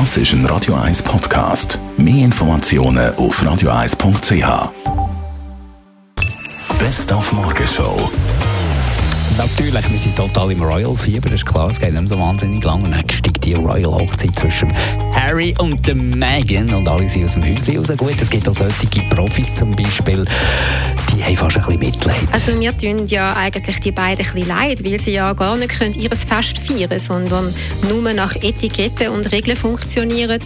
Das ist ein Radio 1 Podcast. Mehr Informationen auf radio1.ch. Best auf Morgenshow. Natürlich, wir sind total im Royal-Fieber, ist klar, es geht nicht so wahnsinnig lang. Und dann steigt die Royal-Hochzeit zwischen Harry und Meghan und alle sind aus dem Häuschen raus. Gut, es gibt auch solche Profis zum Beispiel, die haben fast ein bisschen Mitleid. Also wir tun ja eigentlich die beiden ein bisschen leid, weil sie ja gar nicht können ihres Fest feiern sondern nur nach Etiketten und Regeln funktionieren.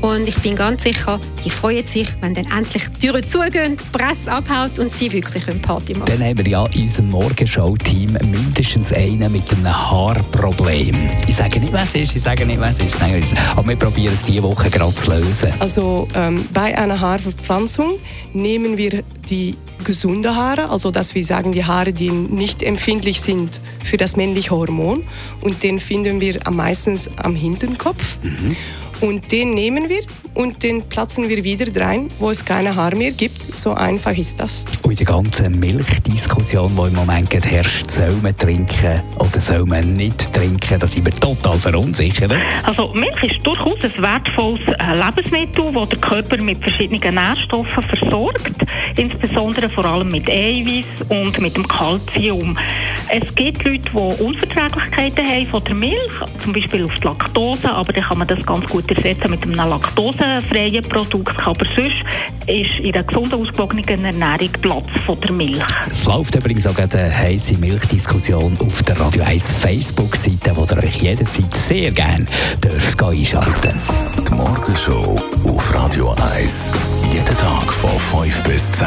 Und ich bin ganz sicher, die freuen sich, wenn dann endlich die Türen zugehen, die Presse abhaut und sie wirklich eine Party machen. Dann haben wir ja in unserem Morgenshow-Team mindestens einen mit einem Haarproblem. Ich sage nicht, was es ist, ich sage nicht, was es ist. Nein, aber wir probieren es diese Woche gerade zu lösen. Also ähm, bei einer Haarverpflanzung nehmen wir die gesunde Haare, also dass wir sagen, die Haare, die nicht empfindlich sind für das männliche Hormon. Und den finden wir am meisten am Hinterkopf. Mhm. Und den nehmen wir und den platzen wir wieder rein, wo es keine Haare mehr gibt. So einfach ist das. Und die ganze Milchdiskussion, die im Moment herrscht, soll man trinken oder soll man nicht trinken, da sind wir total verunsichert. Also Milch ist durchaus ein wertvolles äh, Lebensmittel, das der Körper mit verschiedenen Nährstoffen versorgt, insbesondere vor allem mit Eiweiß und mit dem Kalzium. Es gibt Leute, die Unverträglichkeiten haben von der Milch, zum Beispiel auf die Laktose, aber dann kann man das ganz gut ersetzen mit einem laktosefreien Produkt. Aber sonst ist in einer gesunden, ausgewogenen Ernährung Platz von der Milch. Es läuft übrigens auch eine heisse Milchdiskussion auf der Radio 1 Facebook-Seite, wo ihr euch jederzeit sehr gerne dürft einschalten Die Morgenshow auf Radio 1. Jeden Tag von 5 bis 10.